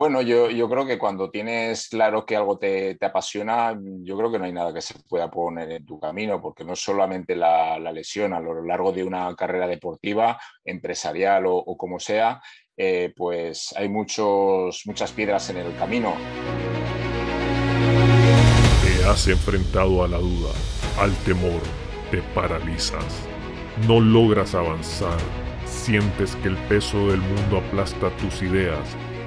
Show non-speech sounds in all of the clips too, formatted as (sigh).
Bueno, yo, creo que cuando tienes claro que algo te, apasiona, yo creo que no hay nada que se pueda poner en tu camino, porque no solamente la, lesión, a lo largo de una carrera deportiva, empresarial o, como sea, eh, pues hay muchos, muchas piedras en el camino. Te has enfrentado a la duda, al temor, te paralizas, no logras avanzar, sientes que el peso del mundo aplasta tus ideas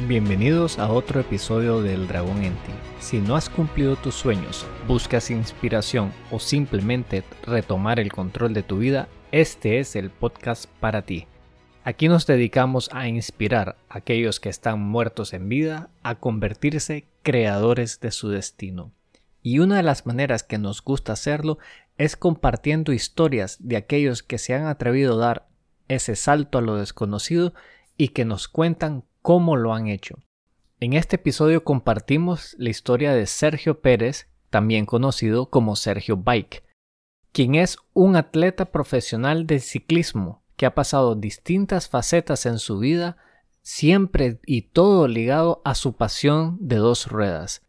Bienvenidos a otro episodio del Dragón en ti. Si no has cumplido tus sueños, buscas inspiración o simplemente retomar el control de tu vida, este es el podcast para ti. Aquí nos dedicamos a inspirar a aquellos que están muertos en vida a convertirse creadores de su destino. Y una de las maneras que nos gusta hacerlo es compartiendo historias de aquellos que se han atrevido a dar ese salto a lo desconocido y que nos cuentan cómo lo han hecho. En este episodio compartimos la historia de Sergio Pérez, también conocido como Sergio Bike, quien es un atleta profesional de ciclismo que ha pasado distintas facetas en su vida, siempre y todo ligado a su pasión de dos ruedas.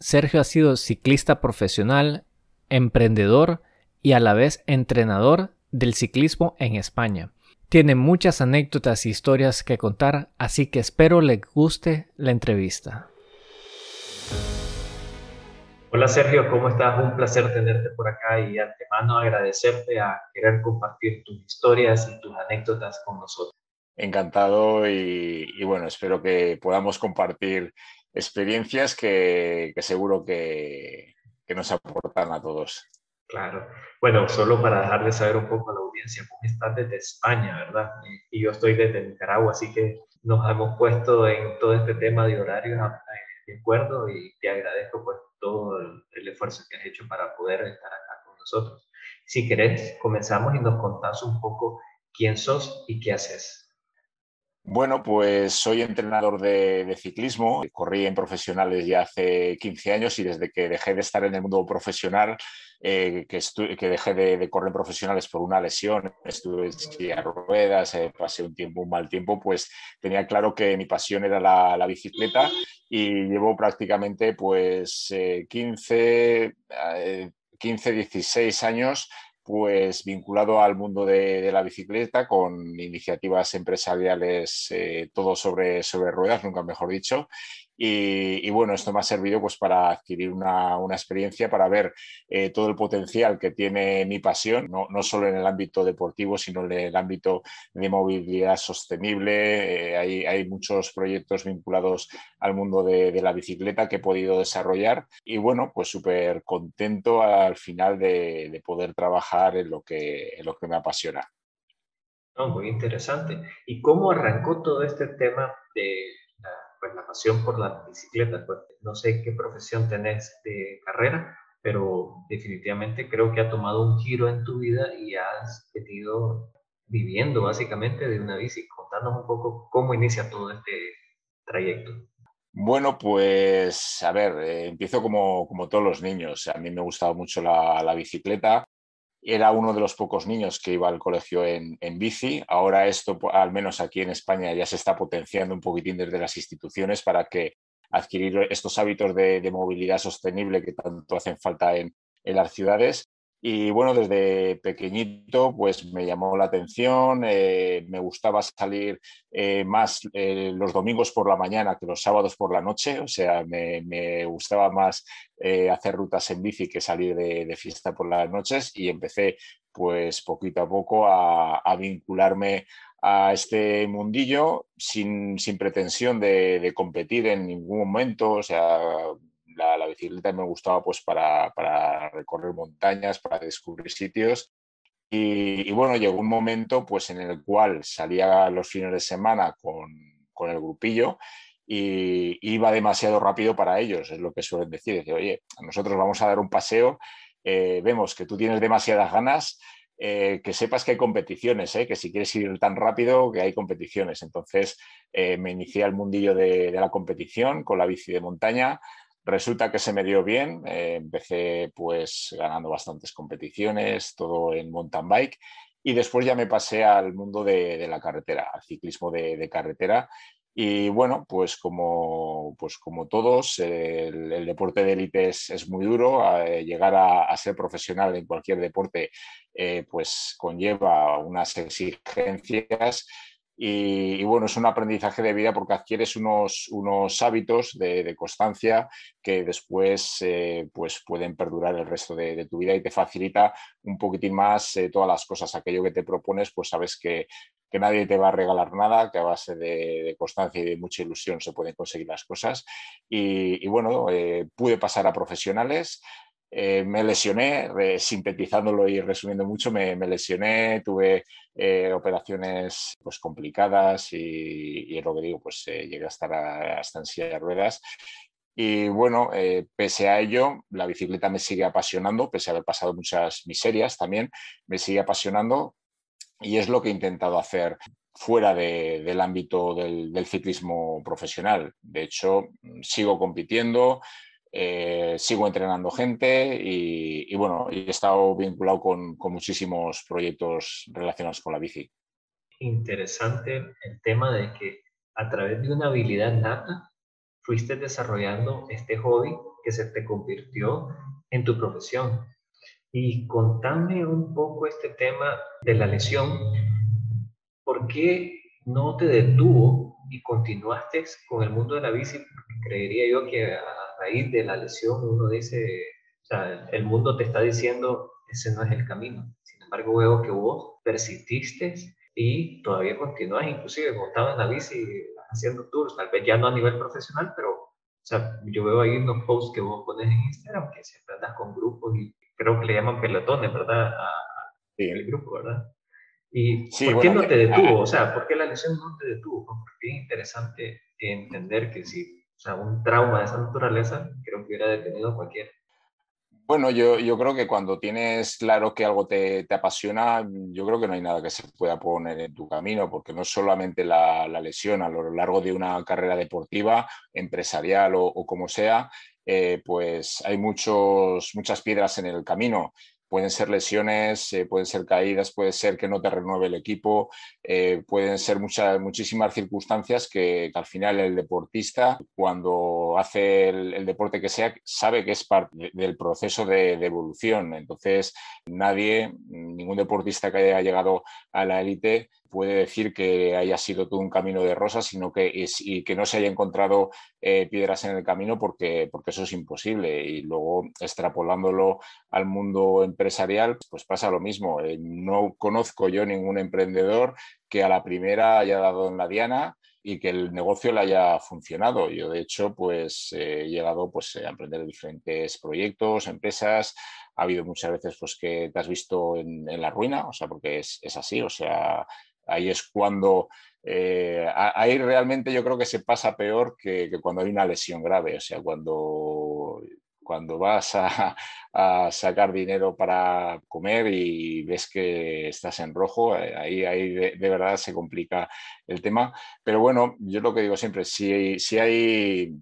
Sergio ha sido ciclista profesional, emprendedor y a la vez entrenador del ciclismo en España. Tiene muchas anécdotas e historias que contar, así que espero le guste la entrevista. Hola Sergio, ¿cómo estás? Un placer tenerte por acá y antemano agradecerte a querer compartir tus historias y tus anécdotas con nosotros. Encantado y, bueno, espero que podamos compartir experiencias que, seguro que nos aportan a todos. Claro. Bueno, solo para dejar de saber un poco a la audiencia, vos estás desde España, ¿verdad? Y yo estoy desde Nicaragua, así que nos hemos puesto en todo este tema de horarios de acuerdo y te agradezco pues todo el, esfuerzo que has hecho para poder estar acá con nosotros. Si querés, comenzamos y nos contás un poco quién sos y qué haces. Bueno, pues soy entrenador de, ciclismo, corrí en profesionales ya hace 15 años y desde que dejé de estar en el mundo profesional, eh, que, dejé de, correr profesionales por una lesión, estuve en silla ruedas, eh, pasé un tiempo, un mal tiempo, pues tenía claro que mi pasión era la, bicicleta y llevo prácticamente pues 15, 15, 16 años pues vinculado al mundo de, la bicicleta con iniciativas empresariales, eh, todo sobre, sobre ruedas, nunca mejor dicho, y, bueno, esto me ha servido pues, para adquirir una, experiencia, para ver eh, todo el potencial que tiene mi pasión, no, no, solo en el ámbito deportivo, sino en el ámbito de movilidad sostenible. Eh, hay, hay, muchos proyectos vinculados al mundo de, la bicicleta que he podido desarrollar y bueno, pues súper contento al final de, poder trabajar en lo que, en lo que me apasiona. muy interesante. ¿Y cómo arrancó todo este tema de pues la pasión por la bicicleta. Pues no sé qué profesión tenés de carrera, pero definitivamente creo que ha tomado un giro en tu vida y has venido viviendo básicamente de una bici. Contanos un poco cómo inicia todo este trayecto. Bueno, pues a ver, eh, empiezo como, como, todos los niños. A mí me gustaba mucho la, la bicicleta era uno de los pocos niños que iba al colegio en, bici. Ahora esto, al menos aquí en España, ya se está potenciando un poquitín desde las instituciones para que adquirir estos hábitos de, movilidad sostenible que tanto hacen falta en, en las ciudades y bueno, desde pequeñito pues me llamó la atención, eh, me gustaba salir eh, más eh, los domingos por la mañana que los sábados por la noche, o sea, me, gustaba más hacer rutas en bici que salir de, fiesta por las noches y empecé pues poquito a poco a, vincularme a este mundillo sin, pretensión de, de competir en ningún momento, o sea, la, bicicleta me gustaba pues para, recorrer montañas, para descubrir sitios. Y, bueno, llegó un momento pues en el cual salía los fines de semana con, el grupillo y iba demasiado rápido para ellos, es lo que suelen decir. Dice, oye, nosotros vamos a dar un paseo, eh, vemos que tú tienes demasiadas ganas, eh, que sepas que hay competiciones, que si quieres ir tan rápido, que hay competiciones. Entonces me inicié al mundillo de, de, la competición con la bici de montaña. Resulta que se me dio bien, empecé pues ganando bastantes competiciones, todo en mountain bike y después ya me pasé al mundo de, la carretera, al ciclismo de, carretera. Y bueno, pues como, pues como todos, el, deporte de élite es, muy duro. llegar a, ser profesional en cualquier deporte eh, pues conlleva unas exigencias y, bueno, es un aprendizaje de vida porque adquieres unos, unos hábitos de, constancia que después eh, pues pueden perdurar el resto de, tu vida y te facilita un poquitín más eh, todas las cosas. Aquello que te propones, pues sabes que, que nadie te va a regalar nada, que a base de, constancia y de mucha ilusión se pueden conseguir las cosas. Y, bueno, eh, pude pasar a profesionales. Eh, me lesioné, sintetizándolo y resumiendo mucho, me, lesioné, tuve eh, operaciones pues, complicadas y, y, lo que digo, pues eh, llegué a estar hasta en silla de ruedas. Y bueno, pese a ello, la bicicleta me sigue apasionando, pese a haber pasado muchas miserias también, me sigue apasionando y es lo que he intentado hacer fuera del ámbito del, del ciclismo profesional. De hecho, sigo compitiendo, eh, sigo entrenando gente y, bueno, he estado vinculado con, muchísimos proyectos relacionados con la bici. Interesante el tema de que a través de una habilidad nata fuiste desarrollando este hobby que se te convirtió en tu profesión. Y contame un poco este tema de la lesión. ¿Por qué no te detuvo y continuaste con el mundo de la bici? creería yo que raíz de la lesión uno dice, o sea, el mundo te está diciendo, ese no es el camino. Sin embargo, veo que vos persististe y todavía continúas, inclusive montabas en la bici haciendo tours, tal vez ya no a nivel profesional, pero o sea, yo veo ahí unos posts que vos pones en Instagram que siempre andas con grupos y creo que le llaman pelotones, ¿verdad? A, sí. El grupo, ¿verdad? ¿Y por qué no te detuvo? O sea, ¿por qué la lesión no te detuvo? Porque es interesante entender que si sea, un trauma de esa naturaleza, creo que hubiera detenido a cualquiera. Bueno, yo, yo, creo que cuando tienes claro que algo te, te, apasiona, yo creo que no hay nada que se pueda poner en tu camino, porque no solamente la, la lesión a lo largo de una carrera deportiva, empresarial o, como sea, eh, pues hay muchos, muchas piedras en el camino pueden ser lesiones, eh, pueden ser caídas, puede ser que no te renueve el equipo, eh, pueden ser muchas, muchísimas circunstancias que, al final el deportista, cuando hace el, deporte que sea, sabe que es parte del proceso de, de, evolución. Entonces, nadie, ningún deportista que haya llegado a la élite puede decir que haya sido todo un camino de rosas, sino que, que no se haya encontrado eh, piedras en el camino porque, porque eso es imposible. Y luego, extrapolándolo al mundo empresarial, pues pasa lo mismo. Eh, no conozco yo ningún emprendedor que a la primera haya dado en la diana y que el negocio le haya funcionado. Yo, de hecho, pues he llegado pues, a emprender diferentes proyectos, empresas. Ha habido muchas veces pues, que te has visto en, en la ruina, o sea, porque es, es así, o sea, ahí es cuando, eh, ahí realmente yo creo que se pasa peor que, cuando hay una lesión grave, o sea, cuando, cuando vas a, sacar dinero para comer y ves que estás en rojo, eh, ahí, ahí de, verdad se complica el tema. Pero bueno, yo lo que digo siempre, si, si hay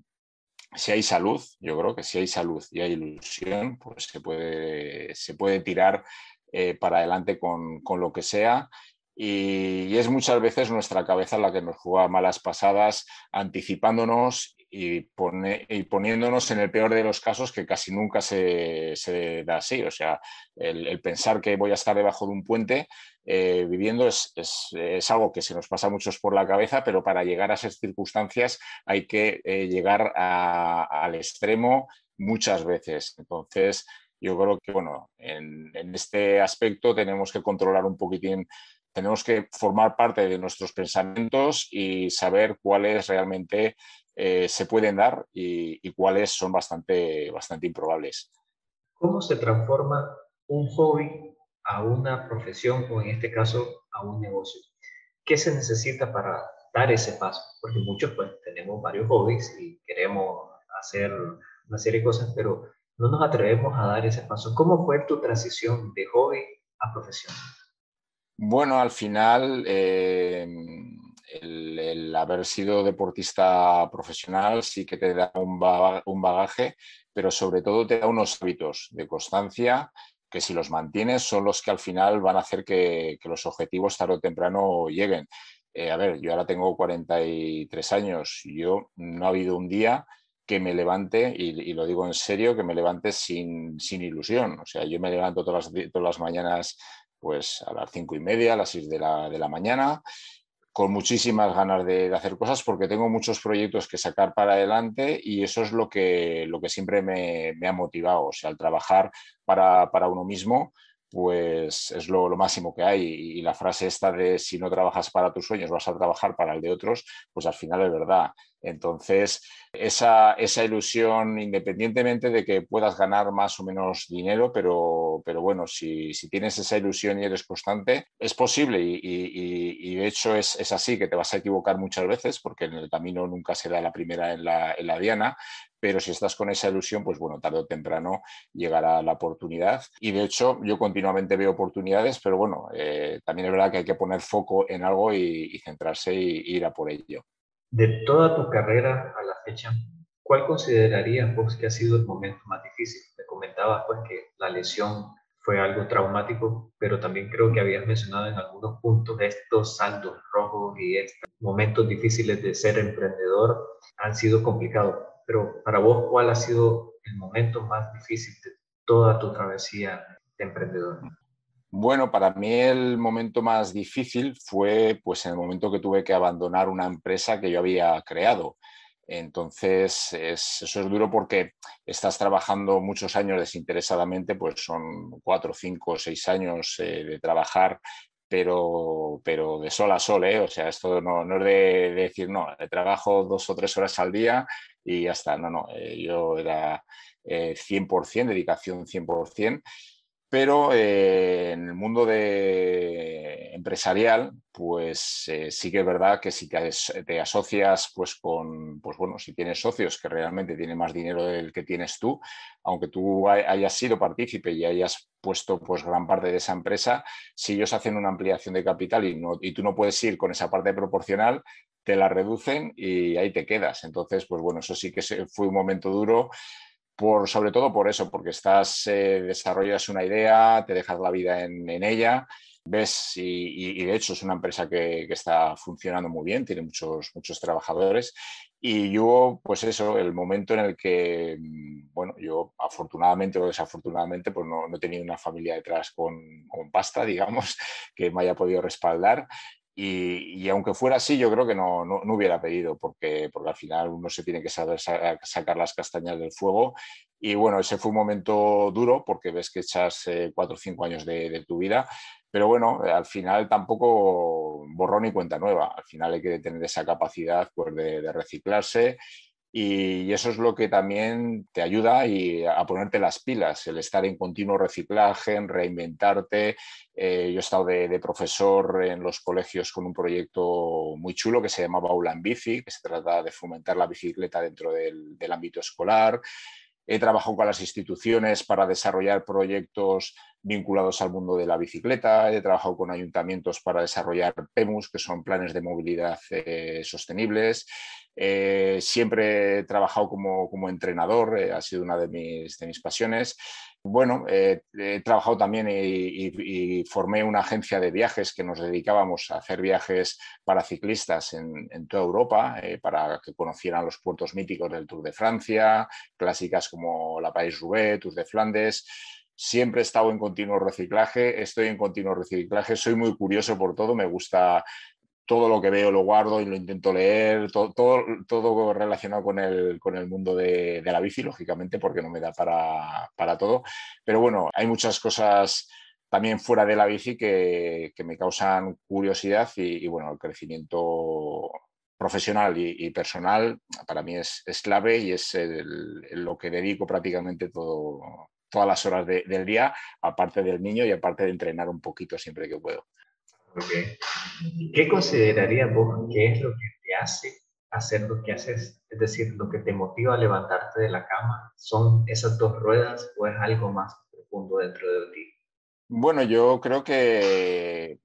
si hay salud, yo creo que si hay salud y hay ilusión, pues se puede, se puede tirar eh, para adelante con, con, lo que sea y, es muchas veces nuestra cabeza la que nos juega malas pasadas, anticipándonos y, poniéndonos en el peor de los casos que casi nunca se, da así. O sea, el, pensar que voy a estar debajo de un puente eh, viviendo es, algo que se nos pasa a muchos por la cabeza, pero para llegar a esas circunstancias hay que eh, llegar al extremo muchas veces. Entonces, yo creo que, bueno, en, en, este aspecto tenemos que controlar un poquitín tenemos que formar parte de nuestros pensamientos y saber cuáles realmente eh, se pueden dar y, cuáles son bastante, bastante improbables. ¿Cómo se transforma un hobby a una profesión o en este caso a un negocio? ¿Qué se necesita para dar ese paso, porque muchos pues tenemos varios hobbies y queremos hacer una serie de cosas, pero no nos atrevemos a dar ese paso. ¿Cómo fue tu transición de hobby a profesión? Bueno, al final eh, el, haber sido deportista profesional sí que te da un bagaje, pero sobre todo te da unos hábitos de constancia que si los mantienes son los que al final van a hacer que, los objetivos tarde o temprano lleguen. Eh, a ver, yo ahora tengo 43 años y yo no ha habido un día que me levante, y, lo digo en serio, que me levante sin, ilusión. O sea, yo me levanto todas las, todas las mañanas pues a las cinco y media, a las seis de la, de la mañana, con muchísimas ganas de, hacer cosas porque tengo muchos proyectos que sacar para adelante y eso es lo que, lo que siempre me, ha motivado. O sea, el trabajar para, para uno mismo, pues es lo, máximo que hay. Y, la frase esta de si no trabajas para tus sueños, vas a trabajar para el de otros, pues al final es verdad. Entonces, esa, esa ilusión, independientemente de que puedas ganar más o menos dinero, pero, pero bueno, si, si tienes esa ilusión y eres constante, es posible y, y, de hecho es, es, así, que te vas a equivocar muchas veces porque en el camino nunca será la primera en la, en la diana, pero si estás con esa ilusión, pues bueno, tarde o temprano llegará la oportunidad. Y de hecho, yo continuamente veo oportunidades, pero bueno, eh, también es verdad que hay que poner foco en algo y, centrarse y, ir a por ello. De toda tu carrera a la fecha, ¿cuál considerarías vos que ha sido el momento más difícil? Me comentabas pues que la lesión fue algo traumático, pero también creo que habías mencionado en algunos puntos estos saltos rojos y estos momentos difíciles de ser emprendedor han sido complicados pero para vos, ¿cuál ha sido el momento más difícil de toda tu travesía de emprendedor? Bueno, para mí el momento más difícil fue pues en el momento que tuve que abandonar una empresa que yo había creado. Entonces, eso es duro porque estás trabajando muchos años desinteresadamente, pues son cuatro, cinco, seis años eh, de trabajar pero, pero de sol a sol, ¿eh? O sea, esto no, no es de, decir, no, trabajo dos o tres horas al día y ya está. No, no, eh, yo era 100%, eh, dedicación 100%, pero eh, en el mundo de empresarial, pues sí que es verdad que si te, asocias pues con, pues bueno, si tienes socios que realmente tienen más dinero del que tienes tú, aunque tú hayas sido partícipe y hayas puesto pues gran parte de esa empresa, si ellos hacen una ampliación de capital y, no, y tú no puedes ir con esa parte proporcional, te la reducen y ahí te quedas. Entonces, pues bueno, eso sí que fue un momento duro. Por, sobre todo por eso, porque estás, eh, desarrollas una idea, te dejas la vida en, ella, ves y, de hecho es una empresa que, que, está funcionando muy bien, tiene muchos, muchos trabajadores y yo, pues eso, el momento en el que, mm, bueno, yo afortunadamente o desafortunadamente, pues no, no he tenido una familia detrás con, con, pasta, (laughs) digamos, que me haya podido respaldar y, aunque fuera así, yo creo que no, no, hubiera pedido, porque, porque al final uno se tiene que saber sacar las castañas del fuego. Y bueno, ese fue un momento duro porque ves que echas eh, cuatro o cinco años de, tu vida, pero bueno, al final tampoco borrón ni cuenta nueva. Al final hay que tener esa capacidad pues, de reciclarse y eso es lo que también te ayuda a ponerte las pilas, el estar en continuo reciclaje, en reinventarte. Eh, yo he estado de, profesor en los colegios con un proyecto muy chulo que se llamaba Aula en Bici, que se trata de fomentar la bicicleta dentro del, del ámbito escolar. He trabajado con las instituciones para desarrollar proyectos vinculados al mundo de la bicicleta. He trabajado con ayuntamientos para desarrollar PEMUS, que son planes de movilidad eh, sostenibles. Eh, siempre he trabajado como, entrenador, eh, ha sido una de mis, de mis pasiones. Bueno, he trabajado también y, formé una agencia de viajes que nos dedicábamos a hacer viajes para ciclistas en, toda Europa, para que conocieran los puertos míticos del Tour de Francia, clásicas como la País-Roubaix, Tour de Flandes siempre he estado en continuo reciclaje, estoy en continuo reciclaje, soy muy curioso por todo, me gusta todo lo que veo lo guardo y lo intento leer, todo, todo, relacionado con el, con el mundo de, la bici, lógicamente, porque no me da para, todo. Pero bueno, hay muchas cosas también fuera de la bici que, me causan curiosidad y, bueno, el crecimiento profesional y, personal para mí es, clave y es lo que dedico prácticamente todo, todas las horas del día, aparte del niño y aparte de entrenar un poquito siempre que puedo. ¿Qué considerarías vos que es lo que te hace hacer lo que haces? Es decir, lo que te motiva a levantarte de la cama, ¿son esas dos ruedas o es algo más profundo dentro de ti? Bueno, yo creo que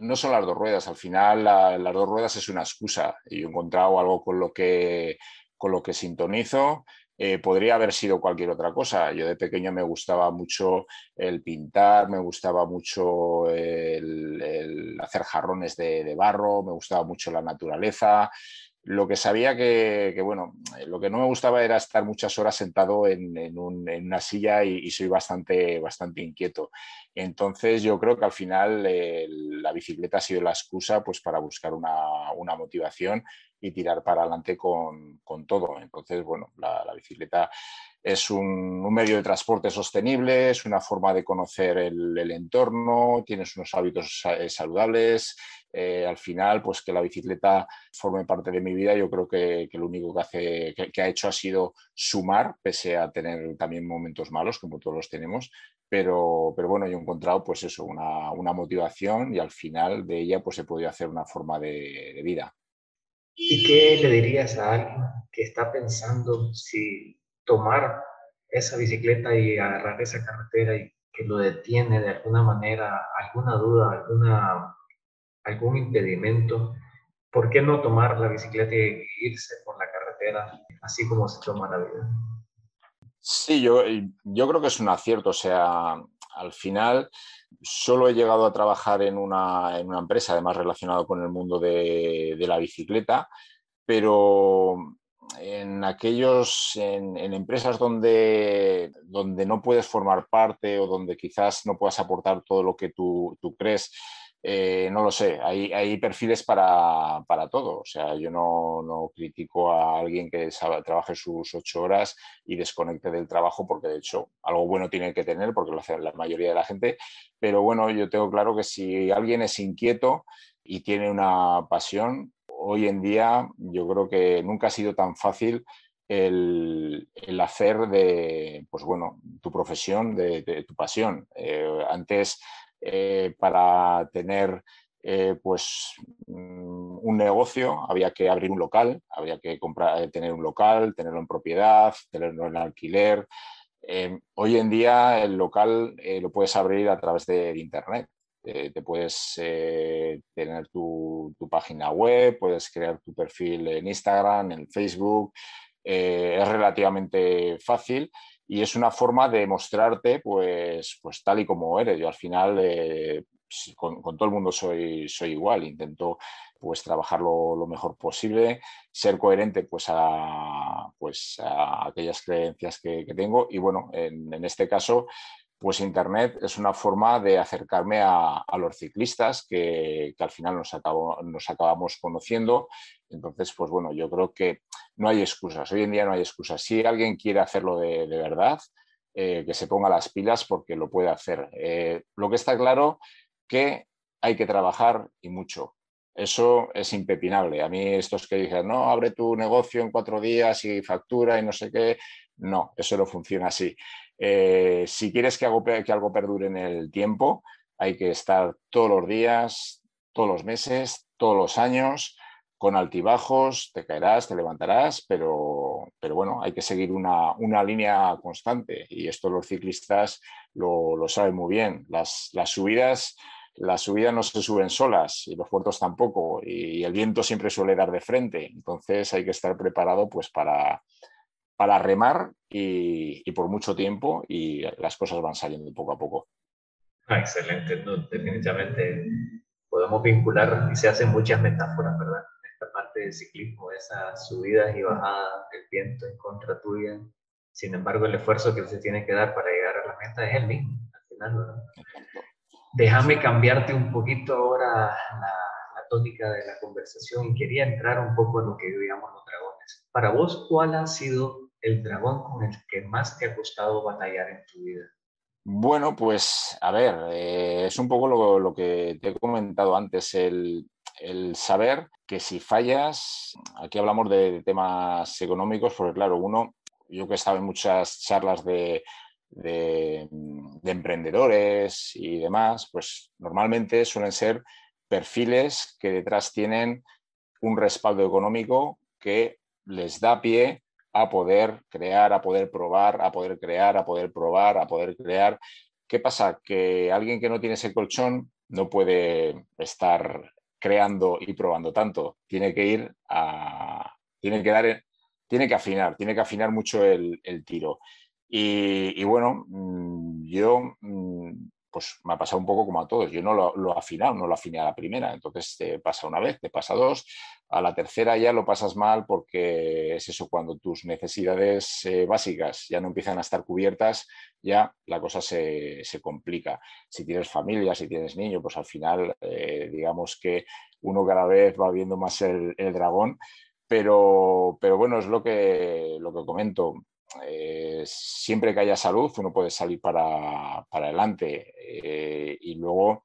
no son las dos ruedas, al final las dos ruedas es una excusa y he encontrado algo con lo que, con lo que sintonizo. Eh, podría haber sido cualquier otra cosa. Yo de pequeño me gustaba mucho el pintar, me gustaba mucho el, hacer jarrones de, barro, me gustaba mucho la naturaleza. Lo que sabía que, bueno, lo que no me gustaba era estar muchas horas sentado en, una silla y, soy bastante, bastante inquieto. Entonces yo creo que al final eh, la bicicleta ha sido la excusa pues, para buscar una, motivación y tirar para adelante con, todo. Entonces, bueno, la, bicicleta es un, medio de transporte sostenible, es una forma de conocer el, entorno, tienes unos hábitos eh, saludables. Eh, al final, pues que la bicicleta forme parte de mi vida, yo creo que, lo único que, hace, que, ha hecho ha sido sumar, pese a tener también momentos malos, como todos los tenemos, pero, pero bueno, yo he encontrado pues eso, una, una, motivación y al final de ella pues he podido hacer una forma de vida. ¿Y qué le dirías a alguien que está pensando si tomar esa bicicleta y agarrar esa carretera y que lo detiene de alguna manera, alguna duda, alguna, algún impedimento, ¿por qué no tomar la bicicleta y irse por la carretera así como se toma la vida? Sí, yo, yo creo que es un acierto, o sea, al final solo he llegado a trabajar en una, en una empresa, además relacionado con el mundo de, de la bicicleta, pero en aquellos, en, empresas donde, donde, no puedes formar parte o donde quizás no puedas aportar todo lo que tú, crees, eh, no lo sé, hay, hay perfiles para, todo. O sea, yo no, critico a alguien que trabaje sus ocho horas y desconecte del trabajo, porque de hecho algo bueno tiene que tener, porque lo hace la mayoría de la gente. Pero bueno, yo tengo claro que si alguien es inquieto y tiene una pasión, hoy en día yo creo que nunca ha sido tan fácil el, hacer de, pues bueno, tu profesión, de, tu pasión. Eh, antes, eh, para tener eh, pues mm, un negocio había que abrir un local, había que comprar, tener un local, tenerlo en propiedad, tenerlo en alquiler. hoy en día el local lo puedes abrir a través de Internet. Eh, te puedes eh, tener tu, página web, puedes crear tu perfil en Instagram, en Facebook. Eh, es relativamente fácil y es una forma de mostrarte pues, pues tal y como eres. Yo al final con, todo el mundo soy, soy igual, intento pues trabajar lo, mejor posible, ser coherente pues a, pues a aquellas creencias que, tengo y bueno, en, en este caso pues Internet es una forma de acercarme a, los ciclistas que, al final nos, acabamos conociendo. Entonces, pues bueno, yo creo que no hay excusas. Hoy en día no hay excusas. Si alguien quiere hacerlo de, verdad, eh, que se ponga las pilas porque lo puede hacer. Eh, lo que está claro que hay que trabajar y mucho. Eso es impepinable. A mí estos que dicen, no, abre tu negocio en cuatro días y factura y no sé qué, no, eso no funciona así. Eh, si quieres que algo, que algo perdure en el tiempo, hay que estar todos los días, todos los meses, todos los años, con altibajos, te caerás, te levantarás, pero, pero bueno, hay que seguir una, línea constante y esto los ciclistas lo, saben muy bien. Las, las, subidas, las subidas no se suben solas y los puertos tampoco y el viento siempre suele dar de frente, entonces hay que estar preparado pues para, para remar y, por mucho tiempo y las cosas van saliendo poco a poco. Ah, excelente, definitivamente podemos vincular y se hacen muchas metáforas, ¿verdad? Esta parte del ciclismo, esas subidas y bajadas, el viento en contra tuya. Sin embargo, el esfuerzo que se tiene que dar para llegar a la meta es el mismo, al final, ¿verdad? Déjame cambiarte un poquito ahora la, la tónica de la conversación y quería entrar un poco en lo que vivíamos los dragones. Para vos, ¿cuál ha sido el dragón con el que más te ha costado batallar en tu vida? Bueno, pues a ver, eh, es un poco lo, que te he comentado antes, el, saber que si fallas, aquí hablamos de, temas económicos, porque claro, uno, yo que he estado en muchas charlas de, de, emprendedores y demás, pues normalmente suelen ser perfiles que detrás tienen un respaldo económico que les da pie a poder crear, a poder probar, a poder crear, a poder probar, a poder crear. ¿Qué pasa? Que alguien que no tiene ese colchón no puede estar creando y probando tanto. Tiene que ir a. Tiene que dar. Tiene que afinar, tiene que afinar mucho el, tiro. Y, bueno, mm, yo mm, pues me ha pasado un poco como a todos. Yo no lo, lo afinado, no lo afiné a la primera. Entonces te pasa una vez, te pasa dos, a la tercera ya lo pasas mal porque es eso, cuando tus necesidades eh, básicas ya no empiezan a estar cubiertas, ya la cosa se, complica. Si tienes familia, si tienes niños, pues al final eh, digamos que uno cada vez va viendo más el, dragón. Pero, pero, bueno, es lo que, lo que comento. Eh, siempre que haya salud, uno puede salir para, adelante. Eh, y luego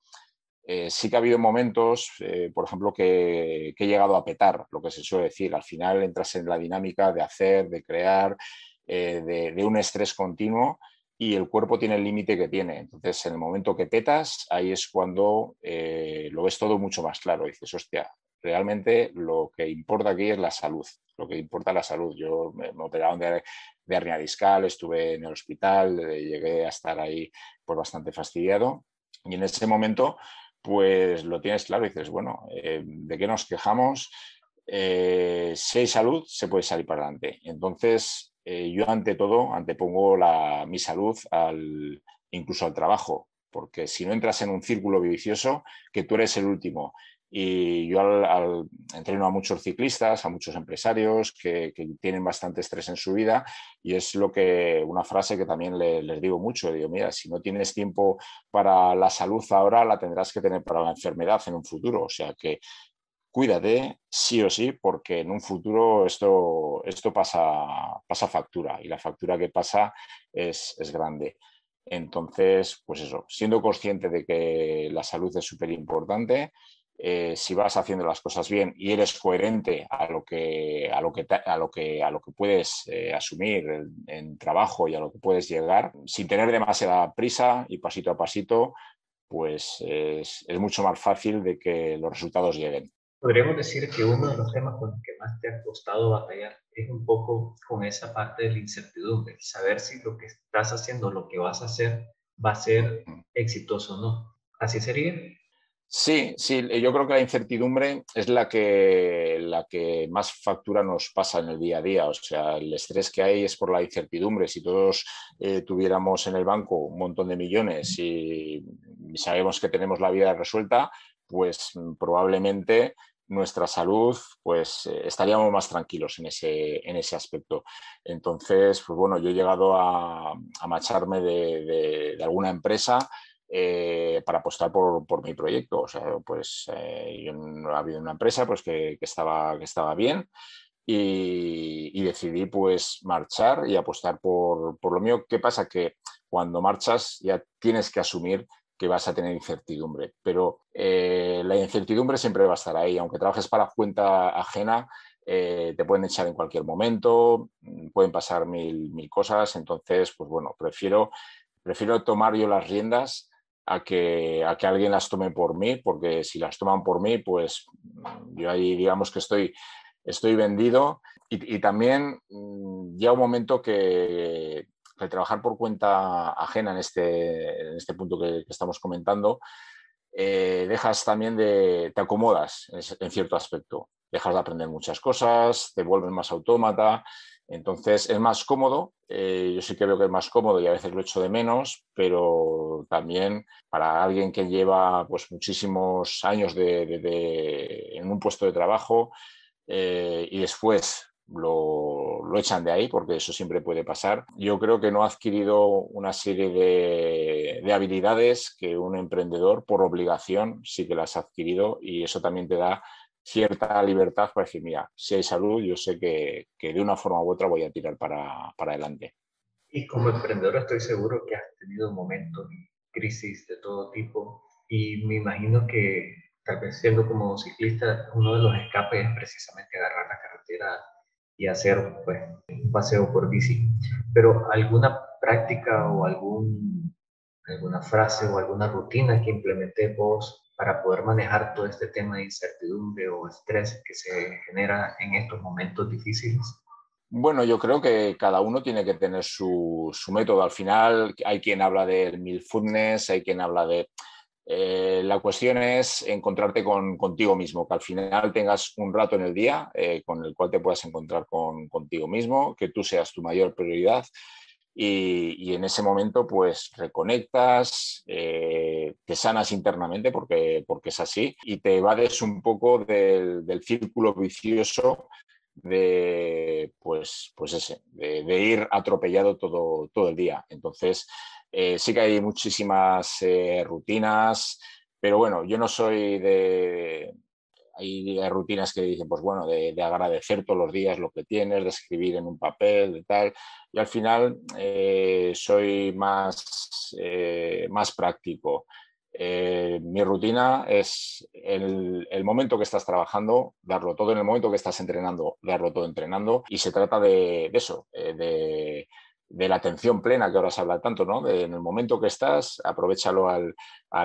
eh, sí que ha habido momentos, por ejemplo, que, he llegado a petar, lo que se suele decir. Al final entras en la dinámica de hacer, de crear, de, un estrés continuo y el cuerpo tiene el límite que tiene. Entonces, en el momento que petas, ahí es cuando lo ves todo mucho más claro. dices, hostia, realmente lo que importa aquí es la salud, lo que importa es la salud. Yo me, operaron de, de hernia discal, estuve en el hospital, eh, llegué a estar ahí pues bastante fastidiado y en ese momento pues lo tienes claro dices, bueno, eh, ¿de qué nos quejamos? Eh, si hay salud, se puede salir para adelante. Entonces, yo ante todo antepongo la, mi salud al, incluso al trabajo, porque si no entras en un círculo vicioso, que tú eres el último y yo al, entreno a muchos ciclistas, a muchos empresarios que, tienen bastante estrés en su vida y es lo que una frase que también les digo mucho, digo, mira, si no tienes tiempo para la salud ahora, la tendrás que tener para la enfermedad en un futuro. O sea que cuídate sí o sí, porque en un futuro esto, esto pasa, pasa factura y la factura que pasa es, es grande. Entonces, pues eso, siendo consciente de que la salud es súper importante, eh, si vas haciendo las cosas bien y eres coherente a lo que, a lo que, a lo que, a lo que puedes eh, asumir en, trabajo y a lo que puedes llegar, sin tener demasiada prisa y pasito a pasito, pues es, es mucho más fácil de que los resultados lleguen. Podríamos decir que uno de los temas con los que más te ha costado batallar es un poco con esa parte de la incertidumbre, saber si lo que estás haciendo, lo que vas a hacer, va a ser exitoso o no. ¿Así sería? Sí, sí, yo creo que la incertidumbre es la que, la que más factura nos pasa en el día a día. O sea, el estrés que hay es por la incertidumbre. Si todos eh, tuviéramos en el banco un montón de millones y sabemos que tenemos la vida resuelta, pues mm, probablemente nuestra salud, pues eh, estaríamos más tranquilos en ese, en ese aspecto. Entonces, pues bueno, yo he llegado a, a macharme de, de alguna empresa eh, para apostar por, mi proyecto. O sea, pues eh, yo ha habido una empresa pues, que, estaba, que estaba bien y, decidí pues marchar y apostar por, lo mío. ¿Qué pasa? Que cuando marchas ya tienes que asumir que vas a tener incertidumbre, pero eh, la incertidumbre siempre va a estar ahí, aunque trabajes para cuenta ajena, te pueden echar en cualquier momento, pueden pasar mil, mil cosas, entonces, pues bueno, prefiero, prefiero tomar yo las riendas a que, a que alguien las tome por mí, porque si las toman por mí, pues yo ahí digamos que estoy, estoy vendido. Y, también mm, llega un momento que, el trabajar por cuenta ajena en este, en este punto que, estamos comentando, eh, dejas también de, te acomodas en, cierto aspecto, dejas de aprender muchas cosas, te vuelves más autómata. Entonces es más cómodo, eh, yo sí que veo que es más cómodo y a veces lo echo de menos, pero también para alguien que lleva pues, muchísimos años en un puesto de trabajo eh, y después lo, echan de ahí, porque eso siempre puede pasar. Yo creo que no ha adquirido una serie de, de, habilidades que un emprendedor por obligación sí que las ha adquirido y eso también te da cierta libertad para decir, mira, si hay salud, yo sé que, que de una forma u otra voy a tirar para, para, adelante. Y como emprendedor estoy seguro que has tenido momentos crisis de todo tipo y me imagino que tal vez siendo como ciclista, uno de los escapes es precisamente agarrar la carretera y hacer pues, un paseo por bici. Pero alguna práctica o algún, alguna frase o alguna rutina que implementé vos para poder manejar todo este tema de incertidumbre o estrés que se genera en estos momentos difíciles? Bueno, yo creo que cada uno tiene que tener su, método. Al final hay quien habla del mindfulness, hay quien habla de... Eh, la cuestión es encontrarte con, contigo mismo, que al final tengas un rato en el día eh, con el cual te puedas encontrar con, contigo mismo, que tú seas tu mayor prioridad. Y, en ese momento pues reconectas, eh, te sanas internamente porque, porque es así y te evades un poco del, círculo vicioso de pues, pues ese, de, ir atropellado todo, todo el día. Entonces, eh, sí que hay muchísimas eh, rutinas, pero bueno, yo no soy de, hay rutinas que dicen, pues bueno, de, agradecer todos los días lo que tienes, de escribir en un papel, de tal. Y al final eh, soy más, más práctico. Eh, mi rutina es el, el, momento que estás trabajando, darlo todo en el momento que estás entrenando, darlo todo entrenando. Y se trata de, de eso, de de la atención plena que ahora se habla tanto, ¿no? en el momento que estás, aprovechalo al,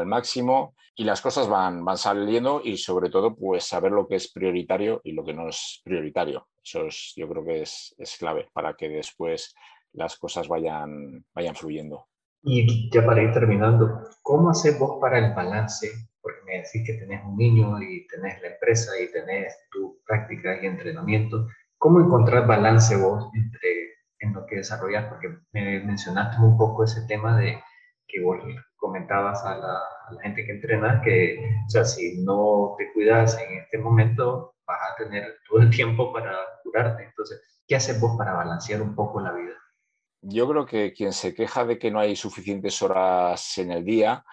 máximo y las cosas van, saliendo y sobre todo pues saber lo que es prioritario y lo que no es prioritario. Eso es, yo creo que es, clave para que después las cosas vayan fluyendo. Y ya para ir terminando, ¿cómo haces vos para el balance? Porque me decís que tenés un niño y tenés la empresa y tenés tu práctica y entrenamiento. ¿Cómo encontrar balance vos entre en lo que desarrollas, porque me mencionaste un poco ese tema de que vos comentabas a la, gente que entrena que, o sea, si no te cuidas en este momento, vas a tener todo el tiempo para curarte. Entonces, ¿qué haces vos para balancear un poco la vida? Yo creo que quien se queja de que no hay suficientes horas en el día,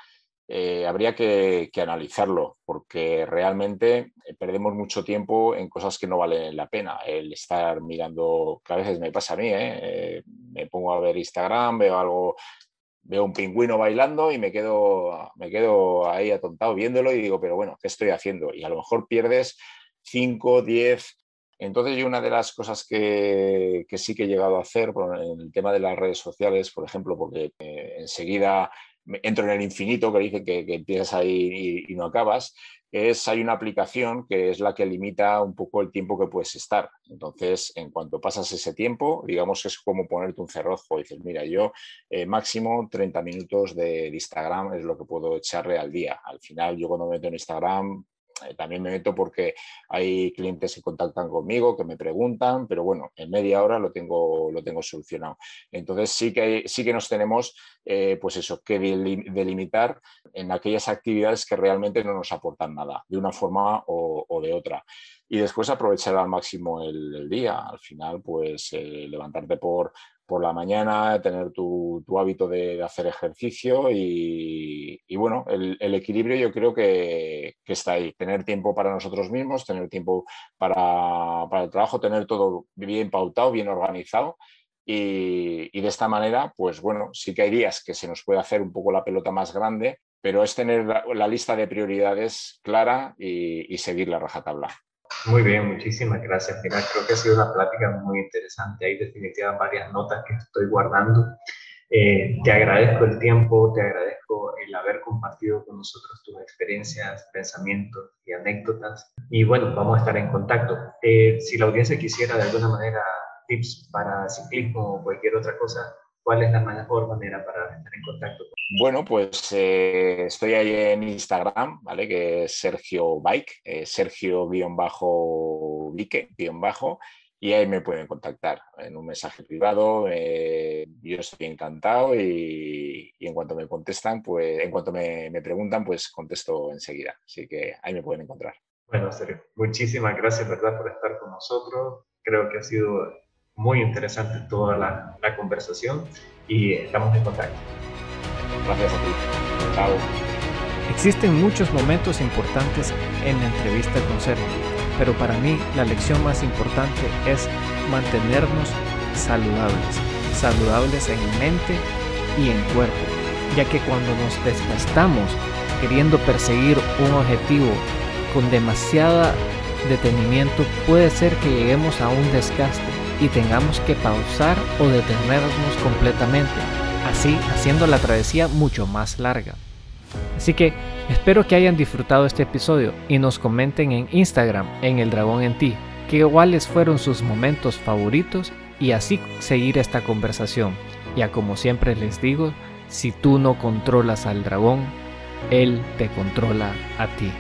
eh, habría que, analizarlo, porque realmente eh, perdemos mucho tiempo en cosas que no valen la pena. El estar mirando, que a veces me pasa a mí, ¿eh? me pongo a ver Instagram, veo algo, veo un pingüino bailando y me quedo, me quedo ahí atontado viéndolo y digo, pero bueno, ¿qué estoy haciendo? Y a lo mejor pierdes 5, 10. Entonces yo una de las cosas que, sí que he llegado a hacer en el tema de las redes sociales, por ejemplo, porque enseguida entro en el infinito, que dice que, empiezas ahí y, no acabas, es hay una aplicación que es la que limita un poco el tiempo que puedes estar. Entonces, en cuanto pasas ese tiempo, digamos que es como ponerte un cerrojo. Dices, mira, yo eh, máximo 30 minutos de, de, Instagram es lo que puedo echarle al día. Al final, yo cuando me meto en Instagram, eh, también me meto porque hay clientes que contactan conmigo, que me preguntan, pero bueno, en media hora lo tengo, lo tengo solucionado. Entonces sí que, sí que nos tenemos, eh, pues eso, que delimitar en aquellas actividades que realmente no nos aportan nada, de una forma o de otra y después aprovechar al máximo el, día. Al final, pues eh, levantarte por, por la mañana, tener tu, hábito de, hacer ejercicio y, bueno, el, equilibrio yo creo que, está ahí. Tener tiempo para nosotros mismos, tener tiempo para, el trabajo, tener todo bien pautado, bien organizado. Y, de esta manera, pues bueno, sí que hay días que se nos puede hacer un poco la pelota más grande, pero es tener la, lista de prioridades clara y, y seguir la rajatabla. Muy bien, muchísimas gracias. Mira, creo que ha sido una plática muy interesante. Hay definitivamente varias notas que estoy guardando. Eh, te agradezco el tiempo, te agradezco el haber compartido con nosotros tus experiencias, pensamientos y anécdotas. Y bueno, vamos a estar en contacto. Eh, si la audiencia quisiera de alguna manera tips para ciclismo o cualquier otra cosa, ¿cuál es la mejor manera para estar en contacto? Bueno, pues eh, estoy ahí en Instagram, ¿vale? Que es Sergio Bike, eh, Sergio-Vique-bajo, y ahí me pueden contactar en un mensaje privado. Eh, yo estoy encantado y, en cuanto me contestan, pues en cuanto me, me, preguntan, pues contesto enseguida. Así que ahí me pueden encontrar. Bueno, Sergio, muchísimas gracias, ¿verdad?, por estar con nosotros. Creo que ha sido muy interesante toda la, conversación y estamos en contacto. Gracias a ti. Existen muchos momentos importantes en la entrevista con Sergio, pero para mí la lección más importante es mantenernos saludables, saludables en mente y en cuerpo, ya que cuando nos desgastamos queriendo perseguir un objetivo con demasiada detenimiento puede ser que lleguemos a un desgaste y tengamos que pausar o detenernos completamente así haciendo la travesía mucho más larga. Así que espero que hayan disfrutado este episodio y nos comenten en Instagram en el dragón en ti que cuáles fueron sus momentos favoritos y así seguir esta conversación. Ya como siempre les digo, si tú no controlas al dragón, él te controla a ti.